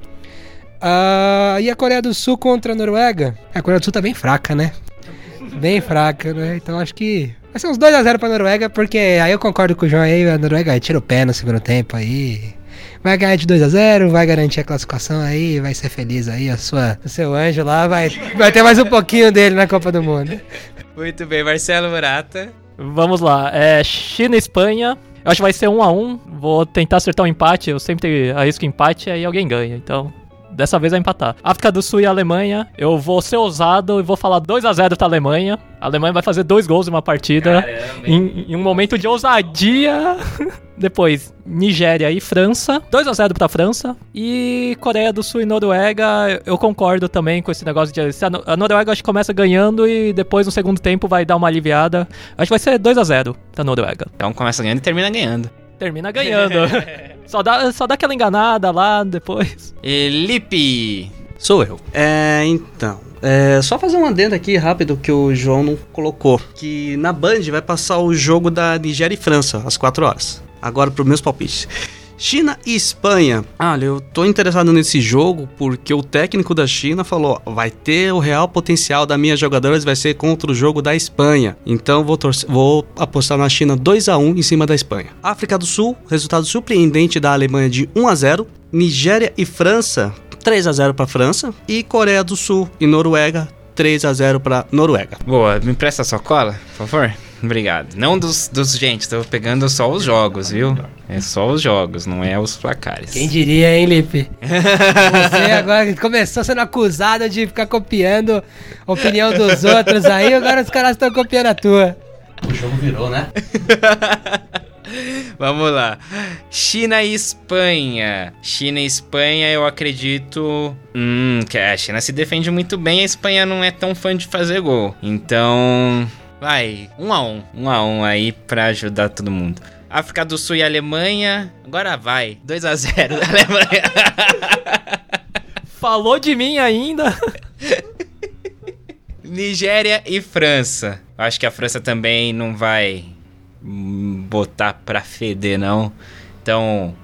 Ah, e a Coreia do Sul contra a Noruega? A Coreia do Sul tá bem fraca, né? Bem fraca, né? Então acho que vai ser uns 2x0 pra Noruega, porque aí eu concordo com o João aí, a Noruega tira o pé no segundo tempo aí. Vai ganhar de 2x0, vai garantir a classificação aí, vai ser feliz aí, a sua, o seu anjo lá vai, vai ter mais um pouquinho dele na Copa do Mundo. Muito bem, Marcelo Murata. Vamos lá. É China e Espanha. Eu acho que vai ser um a um. Vou tentar acertar um empate. Eu sempre arrisco empate aí alguém ganha. Então, dessa vez vai empatar. África do Sul e Alemanha. Eu vou ser ousado e vou falar 2 a 0 pra Alemanha. A Alemanha vai fazer dois gols em uma partida. Caramba, Em, em um momento de ousadia. Depois, Nigéria e França. 2 a 0 pra França. E Coreia do Sul e Noruega. Eu concordo também com esse negócio de. a Noruega acho que começa ganhando e depois no segundo tempo vai dar uma aliviada. Acho que vai ser 2 a 0 pra Noruega. Então começa ganhando e termina ganhando. Termina ganhando. só, dá, só dá aquela enganada lá depois. Felipe. Sou eu. É, então. É, só fazer um adendo aqui rápido que o João não colocou. Que na Band vai passar o jogo da Nigéria e França, às 4 horas. Agora para os meus palpites. China e Espanha. Olha, eu tô interessado nesse jogo porque o técnico da China falou: vai ter o real potencial das minhas jogadoras, vai ser contra o jogo da Espanha. Então vou, vou apostar na China 2 a 1 em cima da Espanha. África do Sul, resultado surpreendente da Alemanha de 1 a 0. Nigéria e França, 3 a 0 para França. E Coreia do Sul e Noruega, 3 a 0 para Noruega. Boa, me empresta sua cola, por favor? Obrigado. Não dos, dos gente, tô pegando só os jogos, viu? É só os jogos, não é os placares. Quem diria, hein, Lipe? Você agora começou sendo acusado de ficar copiando a opinião dos outros aí, agora os caras estão copiando a tua. O jogo virou, né? Vamos lá. China e Espanha. China e Espanha, eu acredito. Hum, que a China se defende muito bem, a Espanha não é tão fã de fazer gol. Então. Vai, um a um. Um a um aí pra ajudar todo mundo. África do Sul e Alemanha. Agora vai. 2 a 0 da Alemanha. Falou de mim ainda. Nigéria e França. Acho que a França também não vai botar pra feder, não. Então,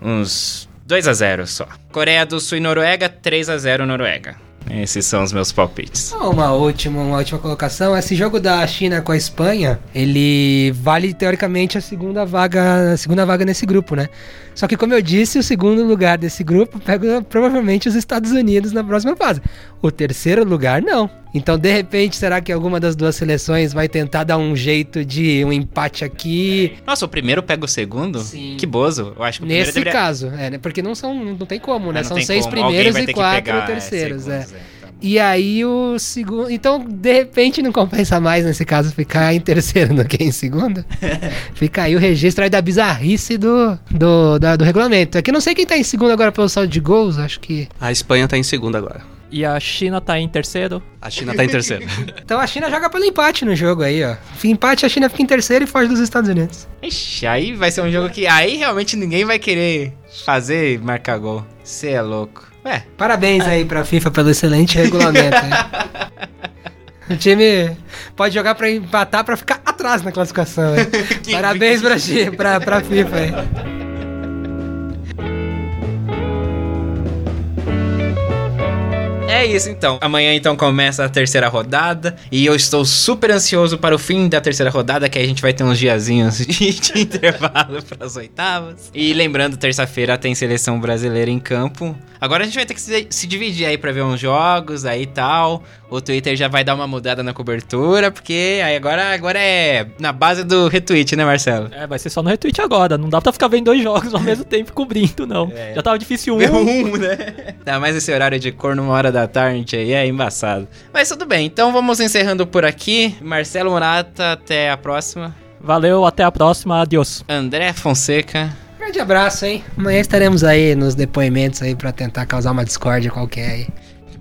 uns 2 a 0 só. Coreia do Sul e Noruega, 3 a 0 Noruega. Esses são os meus palpites. Só Uma última, uma última colocação. Esse jogo da China com a Espanha, ele vale teoricamente a segunda vaga, a segunda vaga nesse grupo, né? Só que como eu disse, o segundo lugar desse grupo pega provavelmente os Estados Unidos na próxima fase. O terceiro lugar não. Então, de repente, será que alguma das duas seleções vai tentar dar um jeito de um empate aqui? Nossa, o primeiro pega o segundo? Sim. Que bozo. Eu acho que o primeiro Nesse deveria... caso, é, né? Porque não são, não tem como, né? Não são seis como. Alguém primeiros vai e ter que quatro pegar, terceiros, é. segundos, tá bom. E aí o segundo. Então, de repente, não compensa mais nesse caso ficar em terceiro do que em segundo. Fica aí o registro aí da bizarrice do, do, da- do regulamento. É que eu não sei quem tá em segundo agora pelo saldo de gols, acho que. A Espanha tá em segundo agora. E a China tá em terceiro. A China tá em terceiro. Então a China joga pelo empate no jogo aí, ó. Fim empate, a China fica em terceiro e foge dos Estados Unidos. Ixi, aí vai ser um jogo que aí realmente ninguém vai querer fazer e marcar gol. Você é louco. Ué, Parabéns aí pra FIFA pelo excelente regulamento. O time pode jogar pra empatar pra ficar atrás na classificação. Parabéns pra, pra, pra FIFA aí. É isso então. Amanhã então começa a terceira rodada e eu estou super ansioso para o fim da terceira rodada, que aí a gente vai ter uns diazinhos de, de intervalo para as oitavas. E lembrando, terça-feira tem seleção brasileira em campo. Agora a gente vai ter que se, se dividir aí para ver uns jogos aí e tal. O Twitter já vai dar uma mudada na cobertura, porque aí agora, agora é na base do retweet, né, Marcelo? É, vai ser só no retweet agora. Não dá pra ficar vendo dois jogos ao mesmo tempo cobrindo, não. É. Já tava difícil um. Um, né? Tá, mas esse horário de cor numa hora da tarde aí é embaçado. Mas tudo bem, então vamos encerrando por aqui. Marcelo Morata, até a próxima. Valeu, até a próxima. Adiós. André Fonseca. Grande abraço, hein? Amanhã estaremos aí nos depoimentos aí pra tentar causar uma discórdia qualquer aí.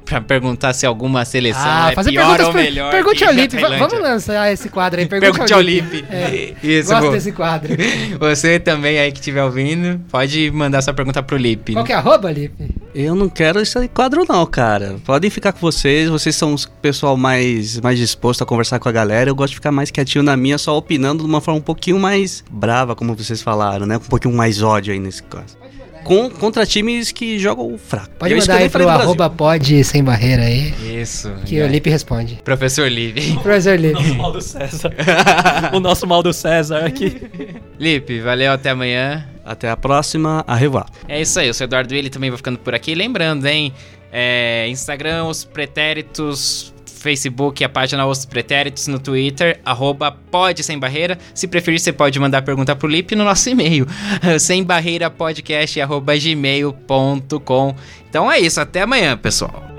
Pra perguntar se alguma seleção é pior perguntas ou melhor. Pergunte que ao a Lipe. Vamos lançar esse quadro aí. Pergunte, Pergunte ao Lipe. É. Isso, Gosto boa. desse quadro. Você também aí que estiver ouvindo, pode mandar sua pergunta pro Lipe. Qual que é a arroba, Lipe? Eu não quero esse quadro não, cara. Podem ficar com vocês, vocês são o pessoal mais, mais disposto a conversar com a galera. Eu gosto de ficar mais quietinho na minha, só opinando de uma forma um pouquinho mais brava, como vocês falaram, né? Com um pouquinho mais ódio aí nesse caso. Com, contra times que jogam fraco. Pode mandar aí pro arroba pod sem barreira aí, Isso. que o Lipe responde. Professor Lipe. Professor Lipe. mal do César. o nosso mal do César aqui. Lipe, valeu, até amanhã. Até a próxima, a revoar. É isso aí, eu sou Eduardo Willi, também vou ficando por aqui. Lembrando, hein? É, Instagram, os pretéritos, Facebook, a página Os Pretéritos, no Twitter, arroba pode sem barreira. Se preferir, você pode mandar pergunta pro Lipe no nosso e-mail, sem barreira podcast, arroba gmail.com. Então é isso, até amanhã, pessoal.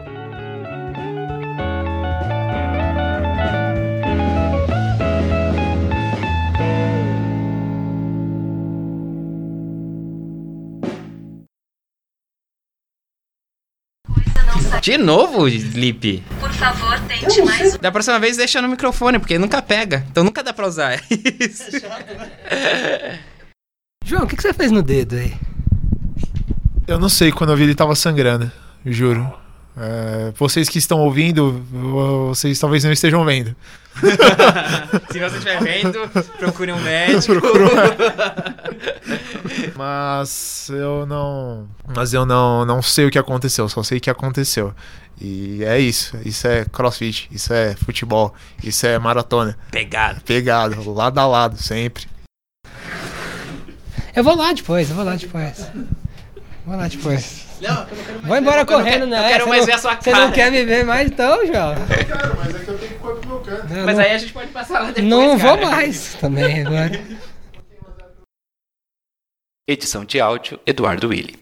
De novo, Lipe? Por favor, tente mais Da próxima vez deixa no microfone, porque nunca pega. Então nunca dá pra usar. Isso. João, o que, que você fez no dedo aí? Eu não sei, quando eu vi ele tava sangrando, juro. É, vocês que estão ouvindo, vocês talvez não estejam vendo. Se você estiver vendo, procure um médico. Mas eu não. Mas eu não, não sei o que aconteceu, só sei que aconteceu. E é isso. Isso é crossfit, isso é futebol, isso é maratona. Pegado. Pegado, lado a lado, sempre. Eu vou lá depois, eu vou lá depois. Vou lá depois. Vou embora correndo, quero- né? eu quero Você mais não- ver a sua Você cara. não quer me ver mais então, João? Quero, mas é que eu tenho meu Não, Mas não- aí a gente pode passar lá depois, não vou cara. mais também agora. Edição de áudio Eduardo Willi.